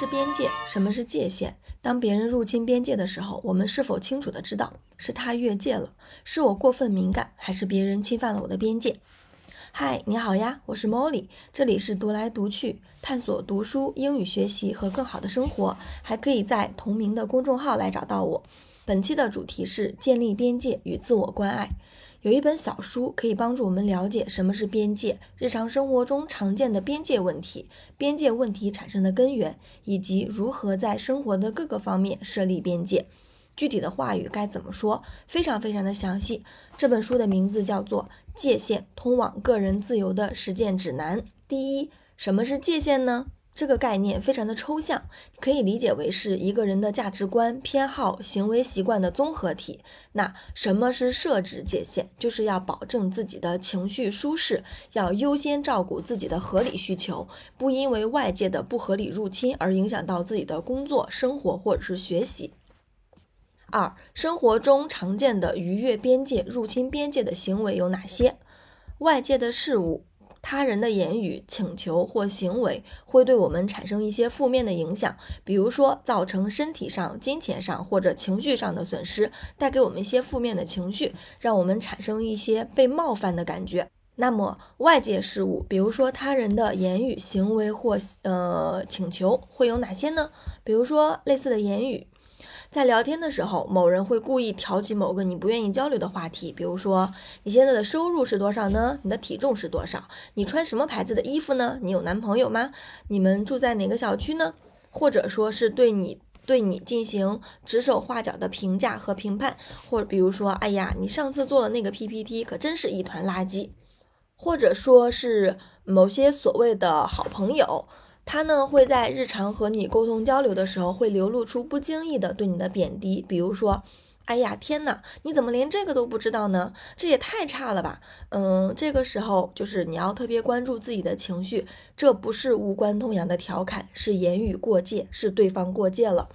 是边界？什么是界限？当别人入侵边界的时候，我们是否清楚的知道是他越界了，是我过分敏感，还是别人侵犯了我的边界？嗨，你好呀，我是 Molly，这里是读来读去，探索读书、英语学习和更好的生活，还可以在同名的公众号来找到我。本期的主题是建立边界与自我关爱。有一本小书可以帮助我们了解什么是边界，日常生活中常见的边界问题，边界问题产生的根源，以及如何在生活的各个方面设立边界。具体的话语该怎么说？非常非常的详细。这本书的名字叫做《界限：通往个人自由的实践指南》。第一，什么是界限呢？这个概念非常的抽象，可以理解为是一个人的价值观、偏好、行为习惯的综合体。那什么是设置界限？就是要保证自己的情绪舒适，要优先照顾自己的合理需求，不因为外界的不合理入侵而影响到自己的工作、生活或者是学习。二、生活中常见的逾越边界、入侵边界的行为有哪些？外界的事物。他人的言语、请求或行为会对我们产生一些负面的影响，比如说造成身体上、金钱上或者情绪上的损失，带给我们一些负面的情绪，让我们产生一些被冒犯的感觉。那么外界事物，比如说他人的言语、行为或呃请求会有哪些呢？比如说类似的言语。在聊天的时候，某人会故意挑起某个你不愿意交流的话题，比如说你现在的收入是多少呢？你的体重是多少？你穿什么牌子的衣服呢？你有男朋友吗？你们住在哪个小区呢？或者说是对你对你进行指手画脚的评价和评判，或者比如说，哎呀，你上次做的那个 PPT 可真是一团垃圾，或者说是某些所谓的好朋友。他呢会在日常和你沟通交流的时候，会流露出不经意的对你的贬低，比如说，哎呀天哪，你怎么连这个都不知道呢？这也太差了吧！嗯，这个时候就是你要特别关注自己的情绪，这不是无关痛痒的调侃，是言语过界，是对方过界了。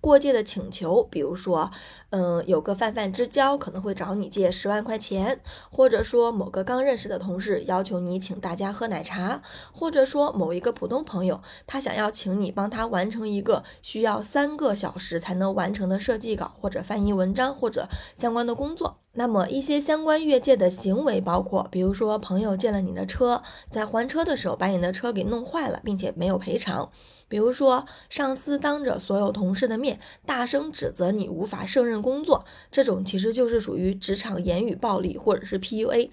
过界的请求，比如说，嗯，有个泛泛之交可能会找你借十万块钱，或者说某个刚认识的同事要求你请大家喝奶茶，或者说某一个普通朋友他想要请你帮他完成一个需要三个小时才能完成的设计稿，或者翻译文章，或者相关的工作。那么一些相关越界的行为包括，比如说朋友借了你的车，在还车的时候把你的车给弄坏了，并且没有赔偿；比如说上司当着所有同事的面大声指责你无法胜任工作，这种其实就是属于职场言语暴力或者是 PUA。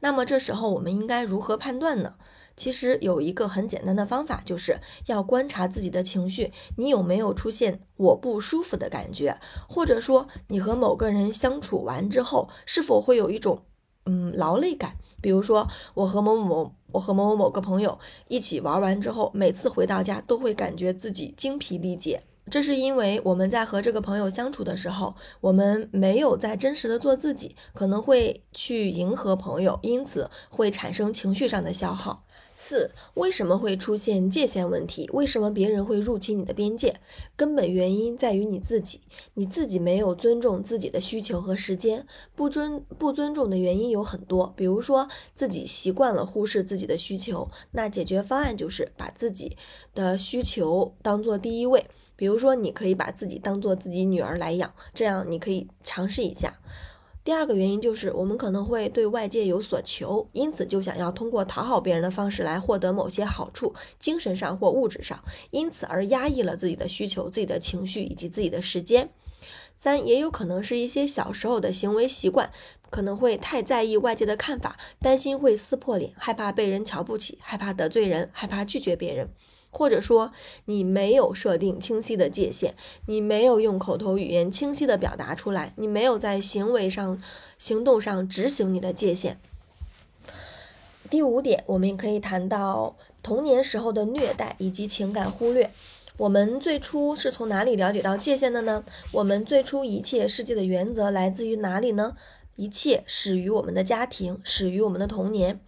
那么这时候我们应该如何判断呢？其实有一个很简单的方法，就是要观察自己的情绪，你有没有出现我不舒服的感觉，或者说你和某个人相处完之后，是否会有一种嗯劳累感？比如说我和某某，我和某某某个朋友一起玩完之后，每次回到家都会感觉自己精疲力竭，这是因为我们在和这个朋友相处的时候，我们没有在真实的做自己，可能会去迎合朋友，因此会产生情绪上的消耗。四，为什么会出现界限问题？为什么别人会入侵你的边界？根本原因在于你自己，你自己没有尊重自己的需求和时间。不尊不尊重的原因有很多，比如说自己习惯了忽视自己的需求，那解决方案就是把自己的需求当做第一位。比如说，你可以把自己当做自己女儿来养，这样你可以尝试一下。第二个原因就是，我们可能会对外界有所求，因此就想要通过讨好别人的方式来获得某些好处，精神上或物质上，因此而压抑了自己的需求、自己的情绪以及自己的时间。三，也有可能是一些小时候的行为习惯，可能会太在意外界的看法，担心会撕破脸，害怕被人瞧不起，害怕得罪人，害怕拒绝别人。或者说你没有设定清晰的界限，你没有用口头语言清晰的表达出来，你没有在行为上、行动上执行你的界限。第五点，我们也可以谈到童年时候的虐待以及情感忽略。我们最初是从哪里了解到界限的呢？我们最初一切世界的原则来自于哪里呢？一切始于我们的家庭，始于我们的童年。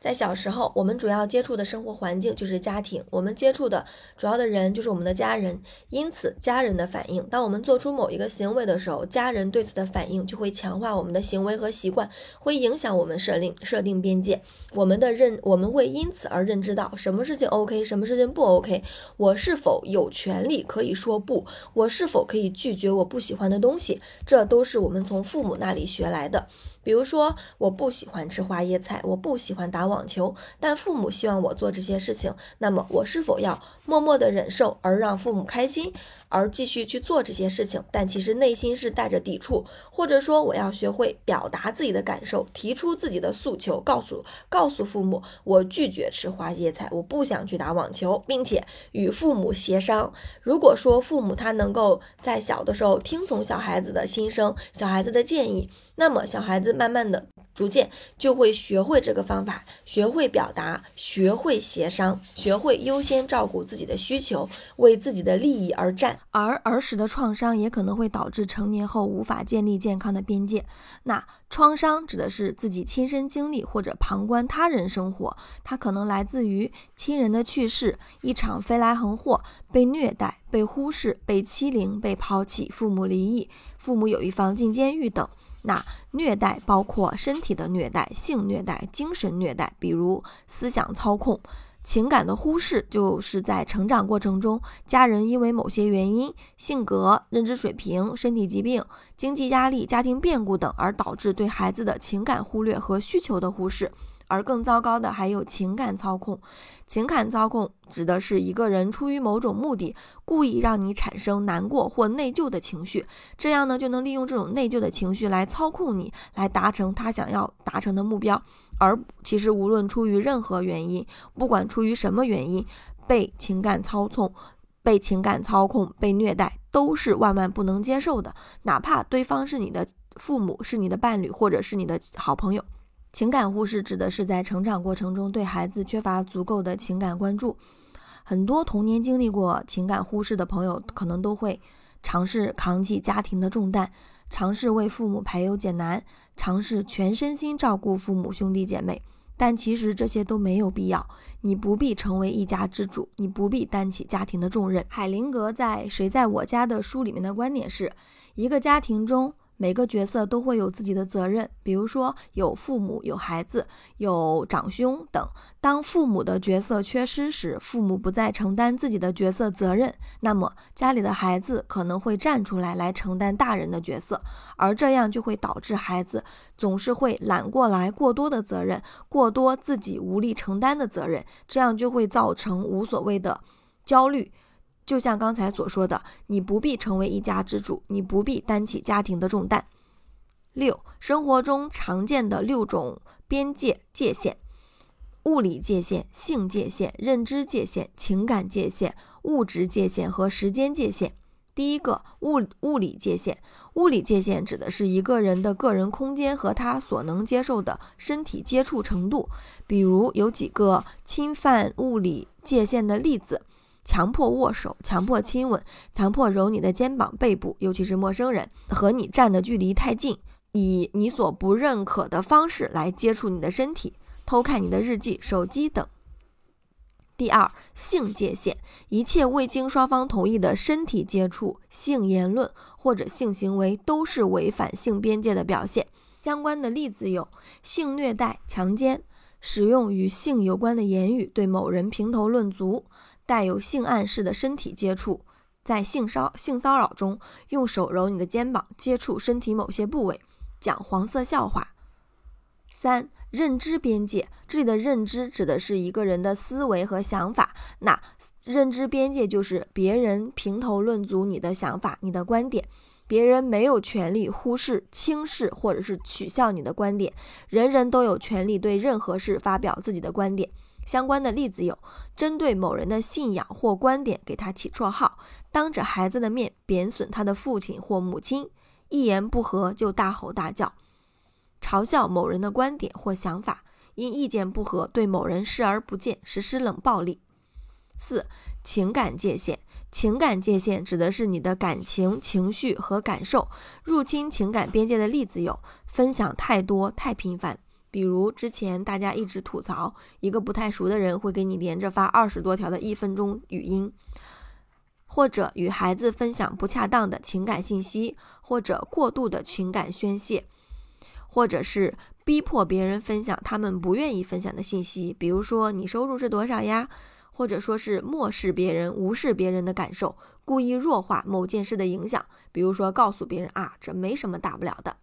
在小时候，我们主要接触的生活环境就是家庭，我们接触的主要的人就是我们的家人，因此家人的反应，当我们做出某一个行为的时候，家人对此的反应就会强化我们的行为和习惯，会影响我们设定设定边界，我们的认我们会因此而认知到什么事情 OK，什么事情不 OK，我是否有权利可以说不，我是否可以拒绝我不喜欢的东西，这都是我们从父母那里学来的。比如说，我不喜欢吃花椰菜，我不喜欢打网球，但父母希望我做这些事情，那么我是否要默默的忍受，而让父母开心，而继续去做这些事情？但其实内心是带着抵触，或者说我要学会表达自己的感受，提出自己的诉求，告诉告诉父母，我拒绝吃花椰菜，我不想去打网球，并且与父母协商。如果说父母他能够在小的时候听从小孩子的心声，小孩子的建议，那么小孩子。慢慢的，逐渐就会学会这个方法，学会表达，学会协商，学会优先照顾自己的需求，为自己的利益而战。而儿时的创伤也可能会导致成年后无法建立健康的边界。那创伤指的是自己亲身经历或者旁观他人生活，它可能来自于亲人的去世、一场飞来横祸、被虐待、被忽视、被欺凌、被抛弃、父母离异、父母有一方进监狱等。那虐待包括身体的虐待、性虐待、精神虐待，比如思想操控、情感的忽视，就是在成长过程中，家人因为某些原因、性格、认知水平、身体疾病、经济压力、家庭变故等，而导致对孩子的情感忽略和需求的忽视。而更糟糕的还有情感操控。情感操控指的是一个人出于某种目的，故意让你产生难过或内疚的情绪，这样呢就能利用这种内疚的情绪来操控你，来达成他想要达成的目标。而其实无论出于任何原因，不管出于什么原因，被情感操纵、被情感操控、被虐待，都是万万不能接受的。哪怕对方是你的父母、是你的伴侣，或者是你的好朋友。情感忽视指的是在成长过程中对孩子缺乏足够的情感关注。很多童年经历过情感忽视的朋友，可能都会尝试扛起家庭的重担，尝试为父母排忧解难，尝试全身心照顾父母兄弟姐妹。但其实这些都没有必要。你不必成为一家之主，你不必担起家庭的重任。海灵格在《谁在我家》的书里面的观点是：一个家庭中。每个角色都会有自己的责任，比如说有父母、有孩子、有长兄等。当父母的角色缺失时，父母不再承担自己的角色责任，那么家里的孩子可能会站出来来承担大人的角色，而这样就会导致孩子总是会揽过来过多的责任，过多自己无力承担的责任，这样就会造成无所谓的焦虑。就像刚才所说的，你不必成为一家之主，你不必担起家庭的重担。六，生活中常见的六种边界界限：物理界限、性界限、认知界限、情感界限、物质界限和时间界限。第一个，物物理界限。物理界限指的是一个人的个人空间和他所能接受的身体接触程度。比如有几个侵犯物理界限的例子。强迫握手，强迫亲吻，强迫揉你的肩膀、背部，尤其是陌生人和你站的距离太近，以你所不认可的方式来接触你的身体，偷看你的日记、手机等。第二，性界限，一切未经双方同意的身体接触、性言论或者性行为都是违反性边界的表现。相关的例子有性虐待、强奸，使用与性有关的言语对某人评头论足。带有性暗示的身体接触，在性骚性骚扰中用手揉你的肩膀，接触身体某些部位，讲黄色笑话。三、认知边界，这里的认知指的是一个人的思维和想法。那认知边界就是别人评头论足你的想法、你的观点，别人没有权利忽视、轻视或者是取笑你的观点。人人都有权利对任何事发表自己的观点。相关的例子有：针对某人的信仰或观点给他起绰号，当着孩子的面贬损他的父亲或母亲，一言不合就大吼大叫，嘲笑某人的观点或想法，因意见不合对某人视而不见，实施冷暴力。四、情感界限。情感界限指的是你的感情、情绪和感受。入侵情感边界的例子有：分享太多、太频繁。比如之前大家一直吐槽，一个不太熟的人会给你连着发二十多条的一分钟语音，或者与孩子分享不恰当的情感信息，或者过度的情感宣泄，或者是逼迫别人分享他们不愿意分享的信息，比如说你收入是多少呀？或者说是漠视别人、无视别人的感受，故意弱化某件事的影响，比如说告诉别人啊，这没什么大不了的。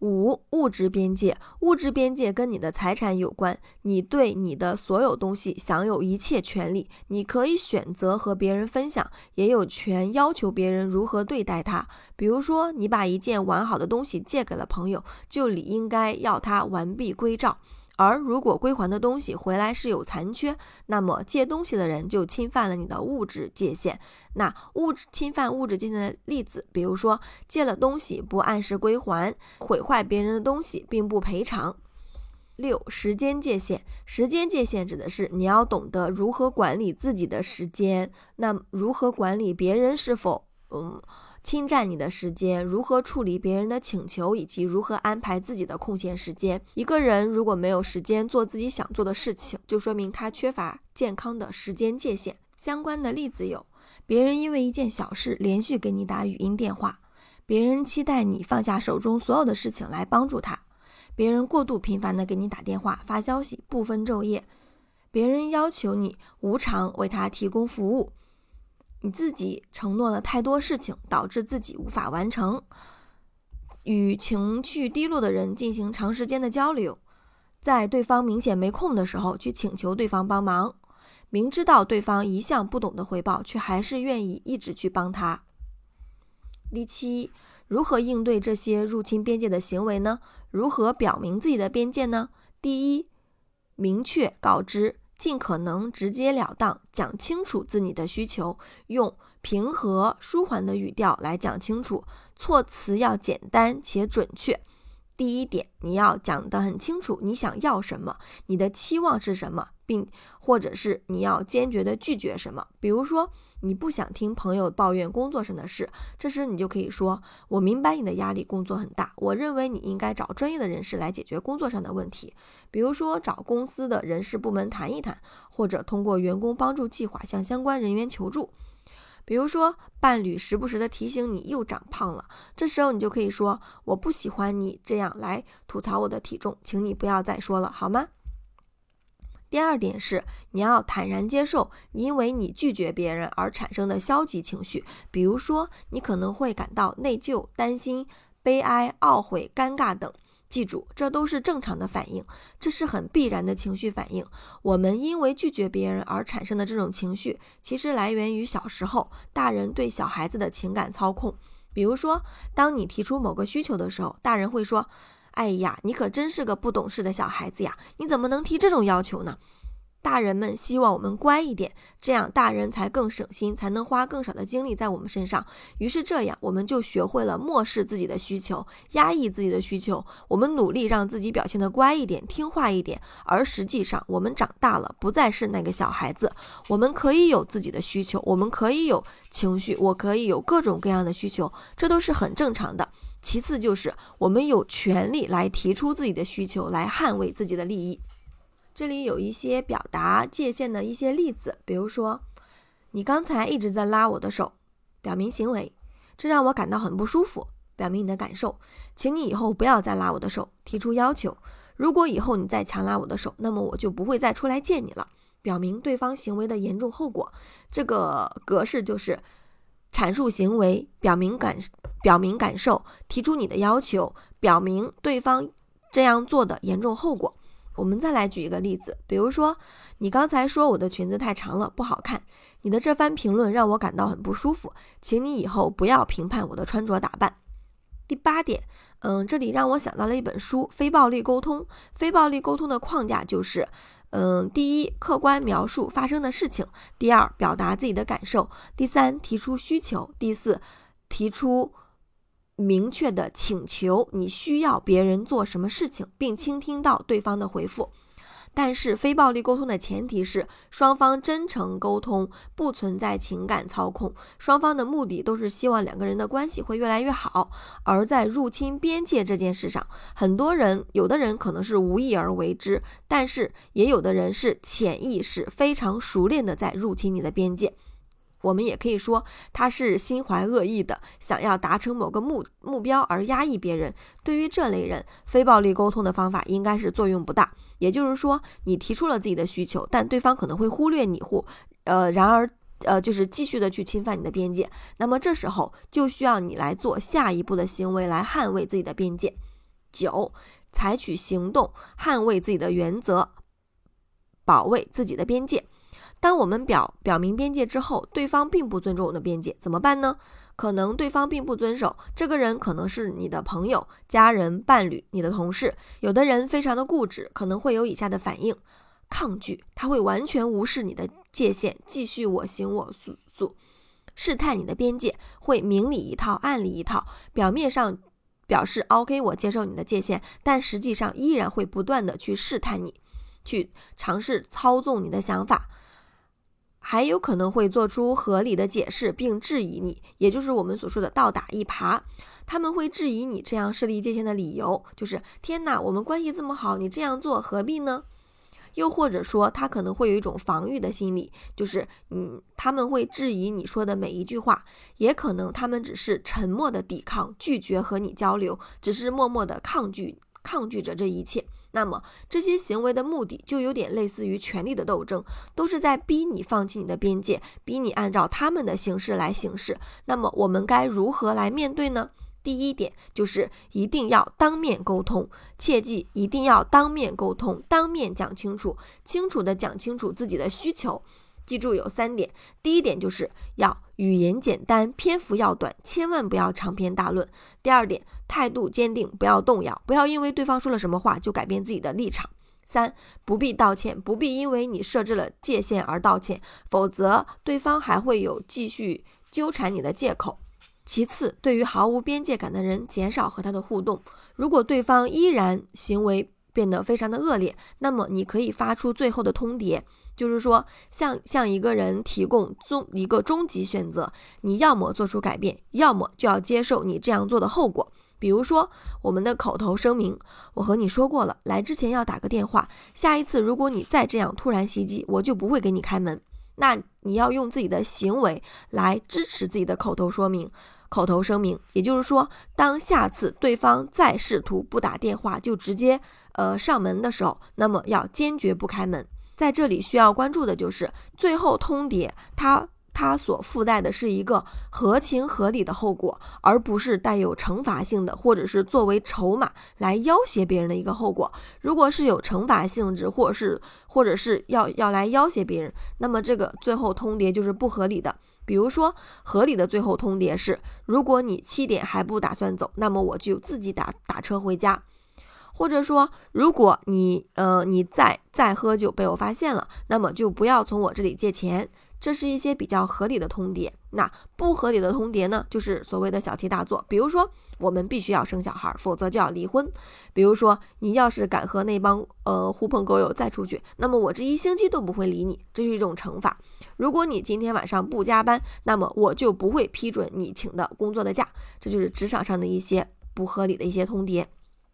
五、物质边界，物质边界跟你的财产有关，你对你的所有东西享有一切权利，你可以选择和别人分享，也有权要求别人如何对待它。比如说，你把一件完好的东西借给了朋友，就理应该要他完璧归赵。而如果归还的东西回来是有残缺，那么借东西的人就侵犯了你的物质界限。那物质侵犯物质界限的例子，比如说借了东西不按时归还，毁坏别人的东西并不赔偿。六、时间界限，时间界限指的是你要懂得如何管理自己的时间，那如何管理别人是否嗯？侵占你的时间，如何处理别人的请求，以及如何安排自己的空闲时间。一个人如果没有时间做自己想做的事情，就说明他缺乏健康的时间界限。相关的例子有：别人因为一件小事连续给你打语音电话；别人期待你放下手中所有的事情来帮助他；别人过度频繁的给你打电话、发消息，不分昼夜；别人要求你无偿为他提供服务。你自己承诺了太多事情，导致自己无法完成。与情绪低落的人进行长时间的交流，在对方明显没空的时候去请求对方帮忙，明知道对方一向不懂得回报，却还是愿意一直去帮他。第七，如何应对这些入侵边界的行为呢？如何表明自己的边界呢？第一，明确告知。尽可能直截了当讲清楚自己的需求，用平和舒缓的语调来讲清楚，措辞要简单且准确。第一点，你要讲得很清楚，你想要什么，你的期望是什么，并或者是你要坚决的拒绝什么。比如说，你不想听朋友抱怨工作上的事，这时你就可以说：“我明白你的压力，工作很大。我认为你应该找专业的人士来解决工作上的问题，比如说找公司的人事部门谈一谈，或者通过员工帮助计划向相关人员求助。”比如说，伴侣时不时的提醒你又长胖了，这时候你就可以说：“我不喜欢你这样来吐槽我的体重，请你不要再说了，好吗？”第二点是，你要坦然接受因为你拒绝别人而产生的消极情绪，比如说，你可能会感到内疚、担心、悲哀、懊悔、尴尬等。记住，这都是正常的反应，这是很必然的情绪反应。我们因为拒绝别人而产生的这种情绪，其实来源于小时候大人对小孩子的情感操控。比如说，当你提出某个需求的时候，大人会说：“哎呀，你可真是个不懂事的小孩子呀，你怎么能提这种要求呢？”大人们希望我们乖一点，这样大人才更省心，才能花更少的精力在我们身上。于是这样，我们就学会了漠视自己的需求，压抑自己的需求。我们努力让自己表现得乖一点、听话一点，而实际上，我们长大了，不再是那个小孩子。我们可以有自己的需求，我们可以有情绪，我可以有各种各样的需求，这都是很正常的。其次就是，我们有权利来提出自己的需求，来捍卫自己的利益。这里有一些表达界限的一些例子，比如说，你刚才一直在拉我的手，表明行为，这让我感到很不舒服，表明你的感受，请你以后不要再拉我的手，提出要求。如果以后你再强拉我的手，那么我就不会再出来见你了，表明对方行为的严重后果。这个格式就是阐述行为，表明感，表明感受，提出你的要求，表明对方这样做的严重后果。我们再来举一个例子，比如说，你刚才说我的裙子太长了，不好看。你的这番评论让我感到很不舒服，请你以后不要评判我的穿着打扮。第八点，嗯，这里让我想到了一本书《非暴力沟通》。非暴力沟通的框架就是，嗯，第一，客观描述发生的事情；第二，表达自己的感受；第三，提出需求；第四，提出。明确的请求，你需要别人做什么事情，并倾听到对方的回复。但是非暴力沟通的前提是双方真诚沟通，不存在情感操控，双方的目的都是希望两个人的关系会越来越好。而在入侵边界这件事上，很多人有的人可能是无意而为之，但是也有的人是潜意识非常熟练的在入侵你的边界。我们也可以说，他是心怀恶意的，想要达成某个目目标而压抑别人。对于这类人，非暴力沟通的方法应该是作用不大。也就是说，你提出了自己的需求，但对方可能会忽略你，或呃，然而呃，就是继续的去侵犯你的边界。那么这时候就需要你来做下一步的行为来捍卫自己的边界。九，采取行动捍卫自己的原则，保卫自己的边界。当我们表表明边界之后，对方并不尊重我的边界，怎么办呢？可能对方并不遵守，这个人可能是你的朋友、家人、伴侣、你的同事。有的人非常的固执，可能会有以下的反应：抗拒，他会完全无视你的界限，继续我行我素，素试探你的边界，会明里一套，暗里一套，表面上表示 OK，我接受你的界限，但实际上依然会不断的去试探你，去尝试操纵你的想法。还有可能会做出合理的解释并质疑你，也就是我们所说的倒打一耙。他们会质疑你这样设立界限的理由，就是天哪，我们关系这么好，你这样做何必呢？又或者说，他可能会有一种防御的心理，就是嗯，他们会质疑你说的每一句话，也可能他们只是沉默的抵抗，拒绝和你交流，只是默默的抗拒，抗拒着这一切。那么这些行为的目的就有点类似于权力的斗争，都是在逼你放弃你的边界，逼你按照他们的形式来行事。那么我们该如何来面对呢？第一点就是一定要当面沟通，切记一定要当面沟通，当面讲清楚，清楚的讲清楚自己的需求。记住有三点，第一点就是要语言简单，篇幅要短，千万不要长篇大论。第二点，态度坚定，不要动摇，不要因为对方说了什么话就改变自己的立场。三，不必道歉，不必因为你设置了界限而道歉，否则对方还会有继续纠缠你的借口。其次，对于毫无边界感的人，减少和他的互动。如果对方依然行为变得非常的恶劣，那么你可以发出最后的通牒。就是说，向向一个人提供终一个终极选择，你要么做出改变，要么就要接受你这样做的后果。比如说，我们的口头声明，我和你说过了，来之前要打个电话。下一次如果你再这样突然袭击，我就不会给你开门。那你要用自己的行为来支持自己的口头说明、口头声明。也就是说，当下次对方再试图不打电话就直接呃上门的时候，那么要坚决不开门。在这里需要关注的就是最后通牒，它它所附带的是一个合情合理的后果，而不是带有惩罚性的，或者是作为筹码来要挟别人的一个后果。如果是有惩罚性质，或者是或者是要要来要挟别人，那么这个最后通牒就是不合理的。比如说，合理的最后通牒是：如果你七点还不打算走，那么我就自己打打车回家。或者说，如果你呃你再再喝酒被我发现了，那么就不要从我这里借钱。这是一些比较合理的通牒。那不合理的通牒呢，就是所谓的小题大做。比如说，我们必须要生小孩，否则就要离婚。比如说，你要是敢和那帮呃狐朋狗友再出去，那么我这一星期都不会理你，这是一种惩罚。如果你今天晚上不加班，那么我就不会批准你请的工作的假。这就是职场上的一些不合理的一些通牒。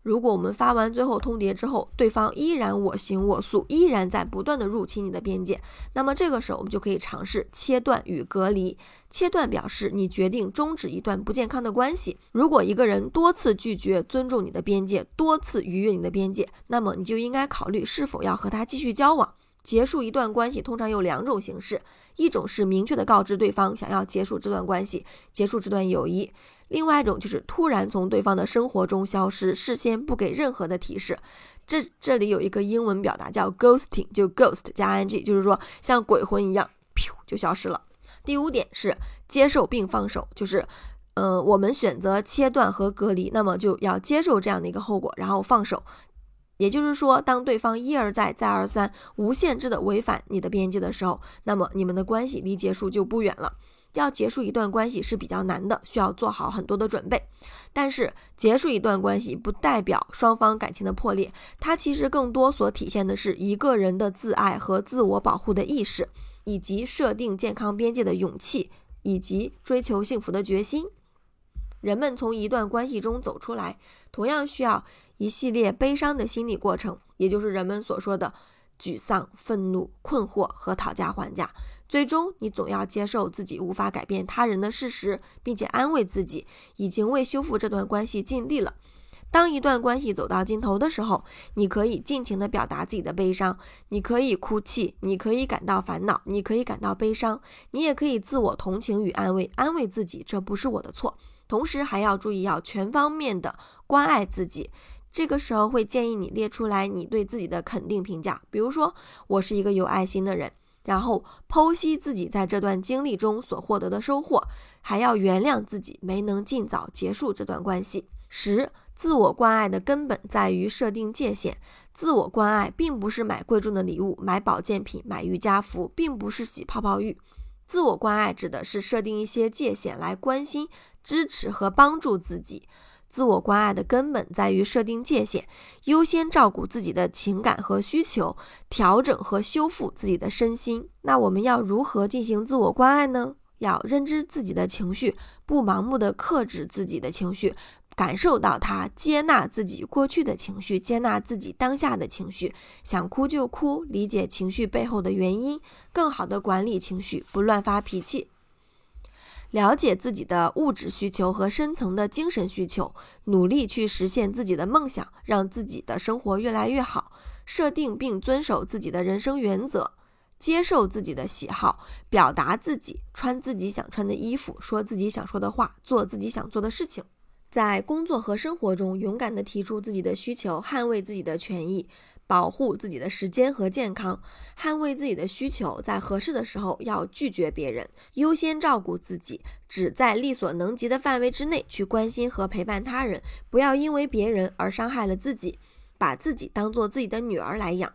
如果我们发完最后通牒之后，对方依然我行我素，依然在不断的入侵你的边界，那么这个时候我们就可以尝试切断与隔离。切断表示你决定终止一段不健康的关系。如果一个人多次拒绝尊重你的边界，多次逾越你的边界，那么你就应该考虑是否要和他继续交往。结束一段关系通常有两种形式，一种是明确的告知对方想要结束这段关系，结束这段友谊。另外一种就是突然从对方的生活中消失，事先不给任何的提示。这这里有一个英文表达叫 ghosting，就 ghost 加 ing，就是说像鬼魂一样，噗就消失了。第五点是接受并放手，就是，呃，我们选择切断和隔离，那么就要接受这样的一个后果，然后放手。也就是说，当对方一而再、再而三、无限制的违反你的边界的时候，那么你们的关系离结束就不远了。要结束一段关系是比较难的，需要做好很多的准备。但是结束一段关系不代表双方感情的破裂，它其实更多所体现的是一个人的自爱和自我保护的意识，以及设定健康边界的勇气，以及追求幸福的决心。人们从一段关系中走出来，同样需要一系列悲伤的心理过程，也就是人们所说的沮丧、愤怒、困惑和讨价还价。最终，你总要接受自己无法改变他人的事实，并且安慰自己已经为修复这段关系尽力了。当一段关系走到尽头的时候，你可以尽情地表达自己的悲伤，你可以哭泣，你可以感到烦恼，你可以感到悲伤，你也可以自我同情与安慰，安慰自己这不是我的错。同时还要注意要全方面的关爱自己。这个时候会建议你列出来你对自己的肯定评价，比如说我是一个有爱心的人。然后剖析自己在这段经历中所获得的收获，还要原谅自己没能尽早结束这段关系。十，自我关爱的根本在于设定界限。自我关爱并不是买贵重的礼物、买保健品、买瑜伽服，并不是洗泡泡浴。自我关爱指的是设定一些界限来关心、支持和帮助自己。自我关爱的根本在于设定界限，优先照顾自己的情感和需求，调整和修复自己的身心。那我们要如何进行自我关爱呢？要认知自己的情绪，不盲目的克制自己的情绪，感受到它，接纳自己过去的情绪，接纳自己当下的情绪，想哭就哭，理解情绪背后的原因，更好的管理情绪，不乱发脾气。了解自己的物质需求和深层的精神需求，努力去实现自己的梦想，让自己的生活越来越好。设定并遵守自己的人生原则，接受自己的喜好，表达自己，穿自己想穿的衣服，说自己想说的话，做自己想做的事情。在工作和生活中，勇敢地提出自己的需求，捍卫自己的权益。保护自己的时间和健康，捍卫自己的需求，在合适的时候要拒绝别人，优先照顾自己，只在力所能及的范围之内去关心和陪伴他人，不要因为别人而伤害了自己，把自己当做自己的女儿来养，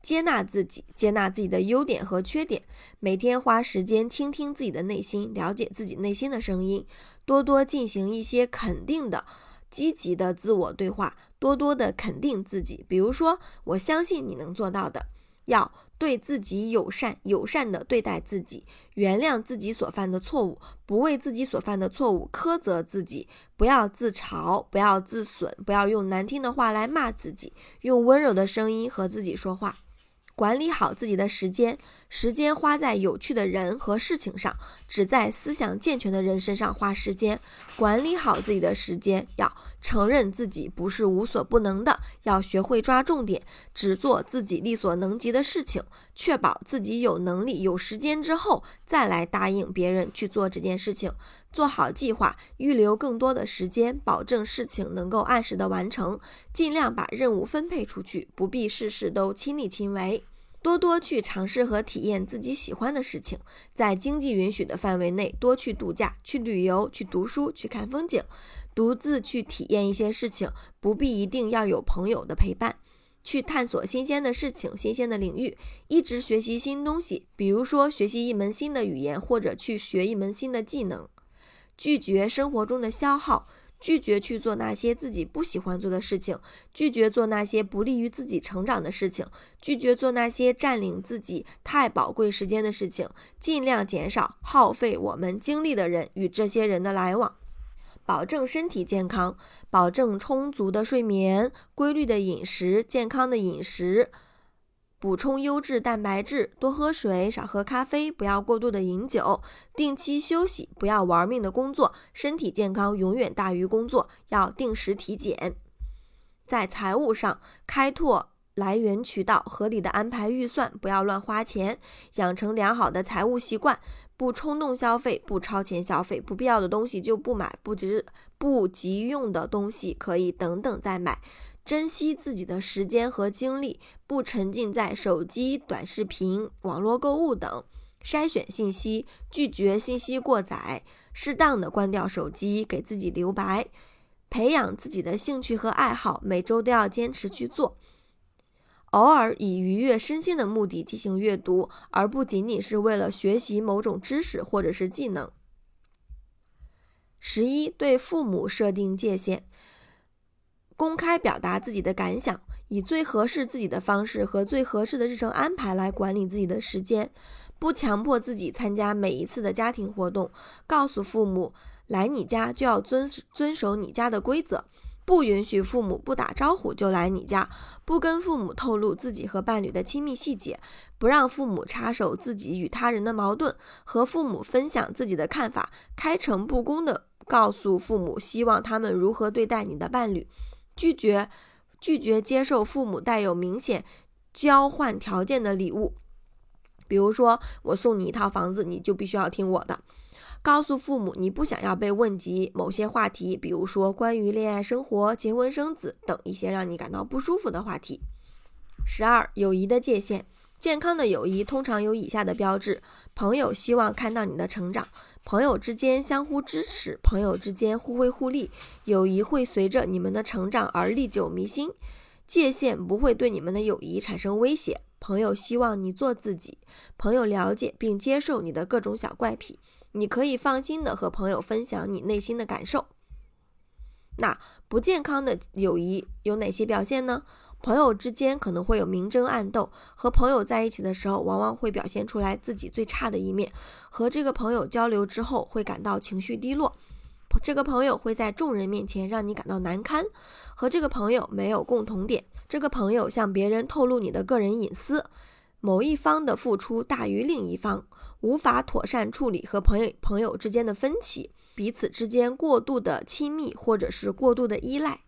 接纳自己，接纳自己的优点和缺点，每天花时间倾听自己的内心，了解自己内心的声音，多多进行一些肯定的。积极的自我对话，多多的肯定自己。比如说，我相信你能做到的。要对自己友善，友善的对待自己，原谅自己所犯的错误，不为自己所犯的错误苛责自己，不要自嘲，不要自损，不要用难听的话来骂自己，用温柔的声音和自己说话。管理好自己的时间，时间花在有趣的人和事情上，只在思想健全的人身上花时间。管理好自己的时间，要承认自己不是无所不能的，要学会抓重点，只做自己力所能及的事情，确保自己有能力、有时间之后，再来答应别人去做这件事情。做好计划，预留更多的时间，保证事情能够按时的完成。尽量把任务分配出去，不必事事都亲力亲为。多多去尝试和体验自己喜欢的事情，在经济允许的范围内，多去度假、去旅游、去读书、去看风景，独自去体验一些事情，不必一定要有朋友的陪伴。去探索新鲜的事情、新鲜的领域，一直学习新东西，比如说学习一门新的语言，或者去学一门新的技能。拒绝生活中的消耗，拒绝去做那些自己不喜欢做的事情，拒绝做那些不利于自己成长的事情，拒绝做那些占领自己太宝贵时间的事情，尽量减少耗费我们精力的人与这些人的来往，保证身体健康，保证充足的睡眠、规律的饮食、健康的饮食。补充优质蛋白质，多喝水，少喝咖啡，不要过度的饮酒，定期休息，不要玩命的工作，身体健康永远大于工作，要定时体检。在财务上，开拓来源渠道，合理的安排预算，不要乱花钱，养成良好的财务习惯，不冲动消费，不超前消费，不必要的东西就不买，不急不急用的东西可以等等再买。珍惜自己的时间和精力，不沉浸在手机、短视频、网络购物等，筛选信息，拒绝信息过载，适当的关掉手机，给自己留白，培养自己的兴趣和爱好，每周都要坚持去做。偶尔以愉悦身心的目的进行阅读，而不仅仅是为了学习某种知识或者是技能。十一，对父母设定界限，公开表达自己的感想，以最合适自己的方式和最合适的日程安排来管理自己的时间，不强迫自己参加每一次的家庭活动，告诉父母来你家就要遵遵守你家的规则。不允许父母不打招呼就来你家，不跟父母透露自己和伴侣的亲密细节，不让父母插手自己与他人的矛盾，和父母分享自己的看法，开诚布公地告诉父母希望他们如何对待你的伴侣，拒绝拒绝接受父母带有明显交换条件的礼物，比如说我送你一套房子，你就必须要听我的。告诉父母你不想要被问及某些话题，比如说关于恋爱生活、结婚生子等一些让你感到不舒服的话题。十二、友谊的界限。健康的友谊通常有以下的标志：朋友希望看到你的成长，朋友之间相互支持，朋友之间互惠互利，友谊会随着你们的成长而历久弥新。界限不会对你们的友谊产生威胁。朋友希望你做自己，朋友了解并接受你的各种小怪癖。你可以放心的和朋友分享你内心的感受。那不健康的友谊有哪些表现呢？朋友之间可能会有明争暗斗，和朋友在一起的时候，往往会表现出来自己最差的一面。和这个朋友交流之后，会感到情绪低落。这个朋友会在众人面前让你感到难堪。和这个朋友没有共同点。这个朋友向别人透露你的个人隐私。某一方的付出大于另一方。无法妥善处理和朋友朋友之间的分歧，彼此之间过度的亲密或者是过度的依赖。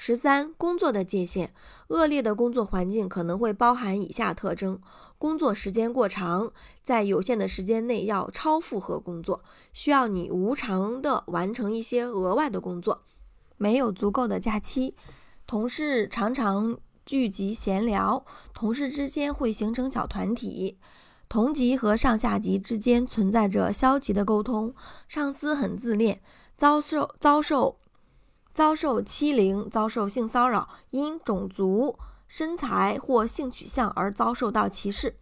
十三、工作的界限，恶劣的工作环境可能会包含以下特征：工作时间过长，在有限的时间内要超负荷工作，需要你无偿的完成一些额外的工作，没有足够的假期，同事常常聚集闲聊，同事之间会形成小团体。同级和上下级之间存在着消极的沟通，上司很自恋，遭受遭受遭受欺凌，遭受性骚扰，因种族、身材或性取向而遭受到歧视。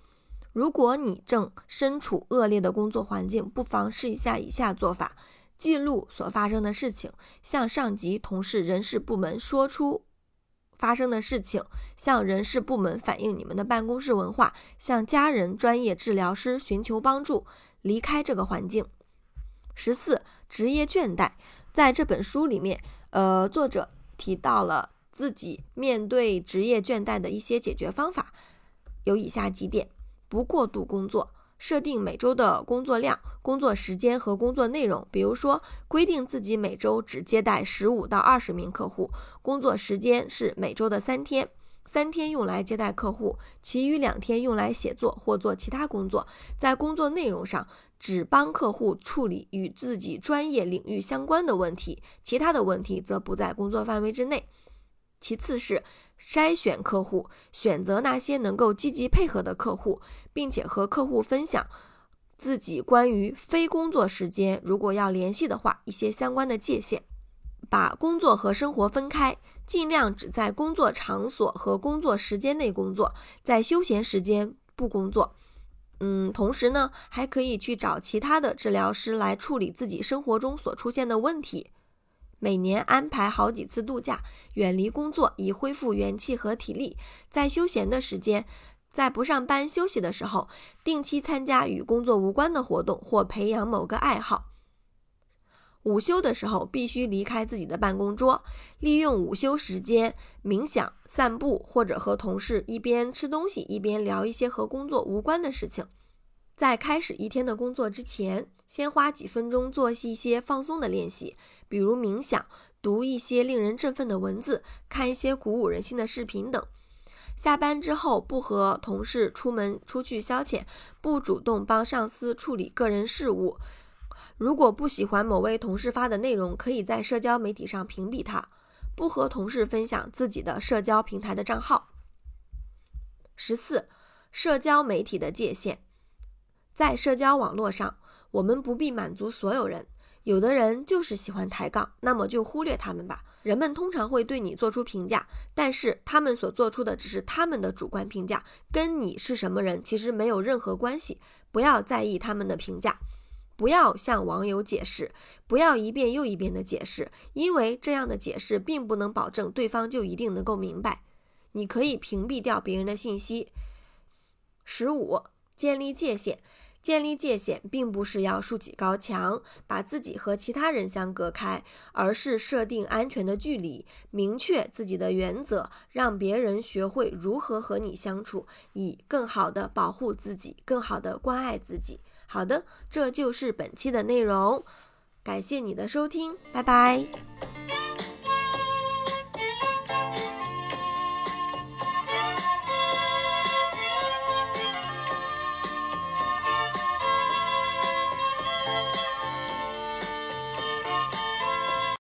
如果你正身处恶劣的工作环境，不妨试一下以下做法：记录所发生的事情，向上级、同事、人事部门说出。发生的事情，向人事部门反映你们的办公室文化，向家人、专业治疗师寻求帮助，离开这个环境。十四，职业倦怠，在这本书里面，呃，作者提到了自己面对职业倦怠的一些解决方法，有以下几点：不过度工作。设定每周的工作量、工作时间和工作内容，比如说规定自己每周只接待十五到二十名客户，工作时间是每周的三天，三天用来接待客户，其余两天用来写作或做其他工作。在工作内容上，只帮客户处理与自己专业领域相关的问题，其他的问题则不在工作范围之内。其次是。筛选客户，选择那些能够积极配合的客户，并且和客户分享自己关于非工作时间，如果要联系的话，一些相关的界限。把工作和生活分开，尽量只在工作场所和工作时间内工作，在休闲时间不工作。嗯，同时呢，还可以去找其他的治疗师来处理自己生活中所出现的问题。每年安排好几次度假，远离工作以恢复元气和体力。在休闲的时间，在不上班休息的时候，定期参加与工作无关的活动或培养某个爱好。午休的时候必须离开自己的办公桌，利用午休时间冥想、散步，或者和同事一边吃东西一边聊一些和工作无关的事情。在开始一天的工作之前，先花几分钟做一些放松的练习，比如冥想、读一些令人振奋的文字、看一些鼓舞人心的视频等。下班之后，不和同事出门出去消遣，不主动帮上司处理个人事务。如果不喜欢某位同事发的内容，可以在社交媒体上屏蔽他，不和同事分享自己的社交平台的账号。十四，社交媒体的界限。在社交网络上，我们不必满足所有人。有的人就是喜欢抬杠，那么就忽略他们吧。人们通常会对你做出评价，但是他们所做出的只是他们的主观评价，跟你是什么人其实没有任何关系。不要在意他们的评价，不要向网友解释，不要一遍又一遍的解释，因为这样的解释并不能保证对方就一定能够明白。你可以屏蔽掉别人的信息。十五，建立界限。建立界限，并不是要竖起高墙，把自己和其他人相隔开，而是设定安全的距离，明确自己的原则，让别人学会如何和你相处，以更好的保护自己，更好的关爱自己。好的，这就是本期的内容，感谢你的收听，拜拜。